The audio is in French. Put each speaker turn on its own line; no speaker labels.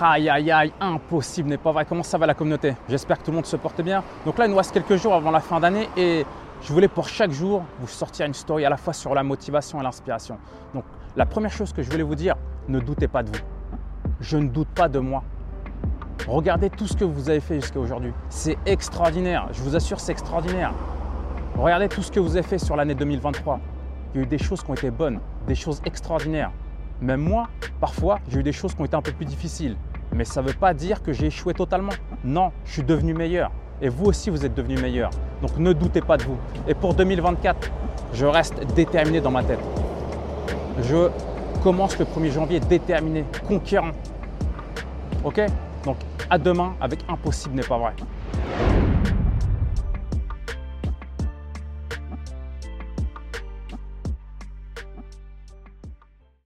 Aïe aïe aïe, impossible n'est pas vrai. Comment ça va la communauté? J'espère que tout le monde se porte bien. Donc là, il nous reste quelques jours avant la fin d'année et je voulais pour chaque jour vous sortir une story à la fois sur la motivation et l'inspiration. Donc la première chose que je voulais vous dire, ne doutez pas de vous. Je ne doute pas de moi. Regardez tout ce que vous avez fait jusqu'à aujourd'hui. C'est extraordinaire. Je vous assure, c'est extraordinaire. Regardez tout ce que vous avez fait sur l'année 2023. Il y a eu des choses qui ont été bonnes, des choses extraordinaires. Même moi, parfois, j'ai eu des choses qui ont été un peu plus difficiles. Mais ça ne veut pas dire que j'ai échoué totalement. Non, je suis devenu meilleur. Et vous aussi, vous êtes devenu meilleur. Donc ne doutez pas de vous. Et pour 2024, je reste déterminé dans ma tête. Je commence le 1er janvier déterminé, conquérant. Ok? Donc à demain avec Impossible n'est pas vrai.